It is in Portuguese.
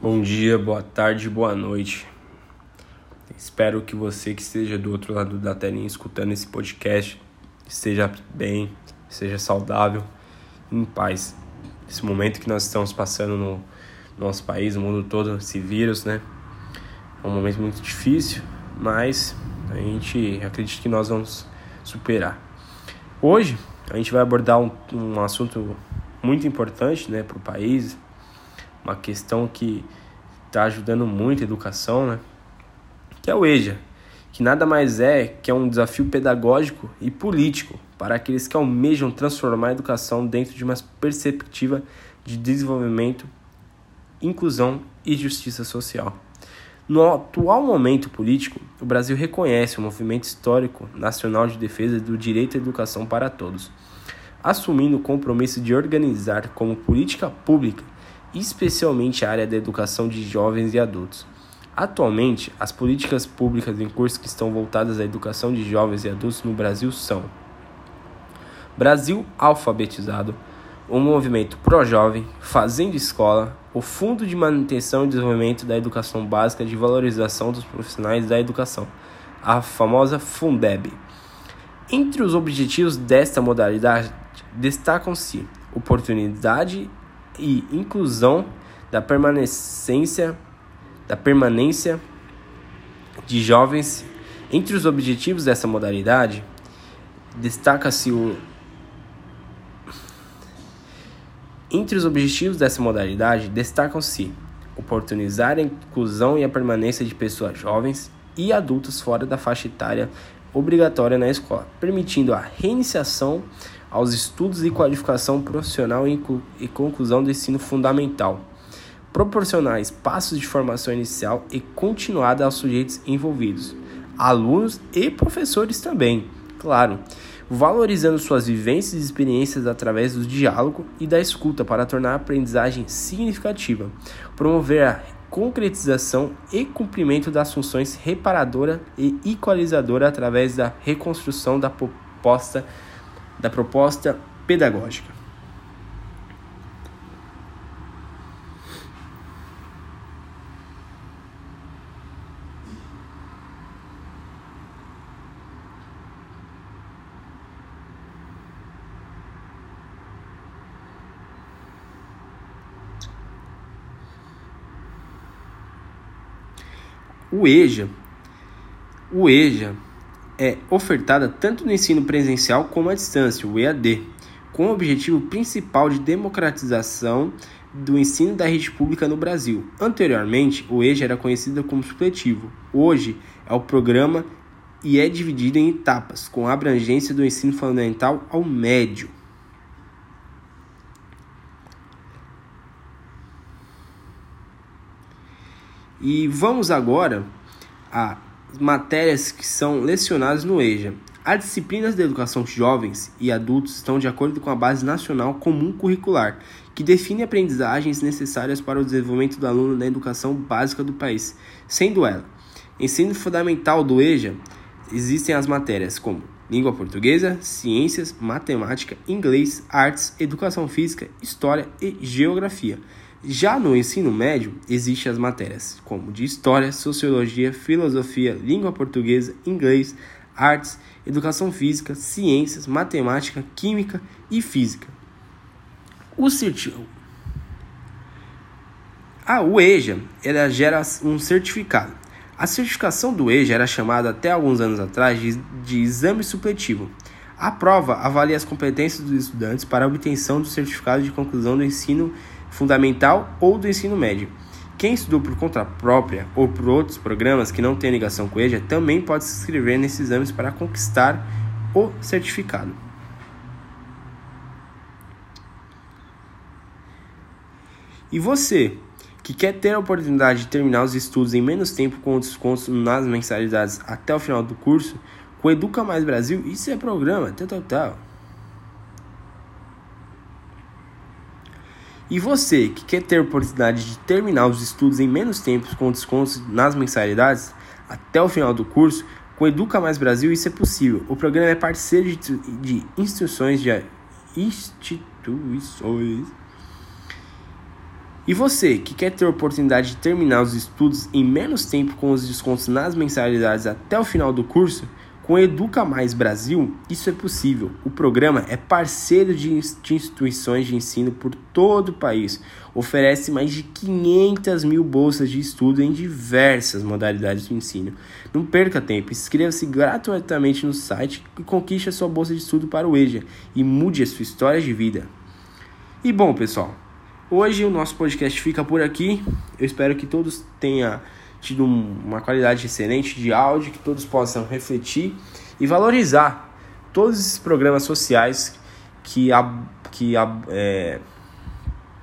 Bom dia, boa tarde, boa noite. Espero que você que esteja do outro lado da telinha escutando esse podcast esteja bem, seja saudável, em paz. Esse momento que nós estamos passando no nosso país, no mundo todo, esse vírus, né? É um momento muito difícil, mas a gente acredita que nós vamos superar. Hoje a gente vai abordar um, um assunto muito importante, né, para o país, uma questão que está ajudando muito a educação, né? Que é o EJA, que nada mais é que é um desafio pedagógico e político para aqueles que almejam transformar a educação dentro de uma perspectiva de desenvolvimento, inclusão e justiça social. No atual momento político, o Brasil reconhece o movimento histórico nacional de defesa do direito à educação para todos, assumindo o compromisso de organizar como política pública especialmente a área da educação de jovens e adultos. Atualmente, as políticas públicas em curso que estão voltadas à educação de jovens e adultos no Brasil são Brasil Alfabetizado, o Movimento Pro-Jovem, Fazendo Escola, o Fundo de Manutenção e Desenvolvimento da Educação Básica de Valorização dos Profissionais da Educação, a famosa Fundeb. Entre os objetivos desta modalidade destacam-se oportunidade e inclusão da permanência da permanência de jovens. Entre os objetivos dessa modalidade destaca-se o entre os objetivos dessa modalidade destacam-se oportunizar a inclusão e a permanência de pessoas jovens e adultos fora da faixa etária obrigatória na escola, permitindo a reiniciação aos estudos e qualificação profissional e conclusão do ensino fundamental. Proporcionar espaços de formação inicial e continuada aos sujeitos envolvidos, alunos e professores também, claro, valorizando suas vivências e experiências através do diálogo e da escuta para tornar a aprendizagem significativa, promover a concretização e cumprimento das funções reparadora e equalizadora através da reconstrução da proposta da proposta pedagógica. O EJA, o EJA é ofertada tanto no ensino presencial como à distância, o EAD, com o objetivo principal de democratização do ensino da rede pública no Brasil. Anteriormente, o EJA era conhecido como supletivo. Hoje é o programa e é dividido em etapas, com abrangência do ensino fundamental ao médio. E vamos agora a matérias que são lecionadas no EJA. As disciplinas de educação jovens e adultos estão de acordo com a Base Nacional Comum Curricular, que define aprendizagens necessárias para o desenvolvimento do aluno na educação básica do país, sendo ela ensino fundamental do EJA, existem as matérias como língua portuguesa, ciências, matemática, inglês, artes, educação física, história e geografia. Já no ensino médio, existem as matérias como de História, Sociologia, Filosofia, Língua Portuguesa, Inglês, Artes, Educação Física, Ciências, Matemática, Química e Física. O certificado. Ah, o EJA ela gera um certificado. A certificação do EJA era chamada até alguns anos atrás de, de exame supletivo. A prova avalia as competências dos estudantes para a obtenção do certificado de conclusão do ensino fundamental ou do ensino médio. Quem estudou por conta própria ou por outros programas que não têm ligação com EJA também pode se inscrever nesses exames para conquistar o certificado. E você, que quer ter a oportunidade de terminar os estudos em menos tempo com descontos nas mensalidades até o final do curso, com Educa Mais Brasil, isso é programa, tal, tal, tal. E você que quer ter a oportunidade de terminar os estudos em menos tempo com descontos nas mensalidades até o final do curso, com Educa Mais Brasil isso é possível. O programa é parceiro de, de instituições de instituições E você que quer ter a oportunidade de terminar os estudos em menos tempo com os descontos nas mensalidades até o final do curso, com Educa Mais Brasil, isso é possível. O programa é parceiro de instituições de ensino por todo o país. Oferece mais de 500 mil bolsas de estudo em diversas modalidades de ensino. Não perca tempo, inscreva-se gratuitamente no site e conquiste a sua bolsa de estudo para o EJA e mude a sua história de vida. E bom, pessoal, hoje o nosso podcast fica por aqui. Eu espero que todos tenham tido uma qualidade excelente de áudio, que todos possam refletir e valorizar todos esses programas sociais que, que é,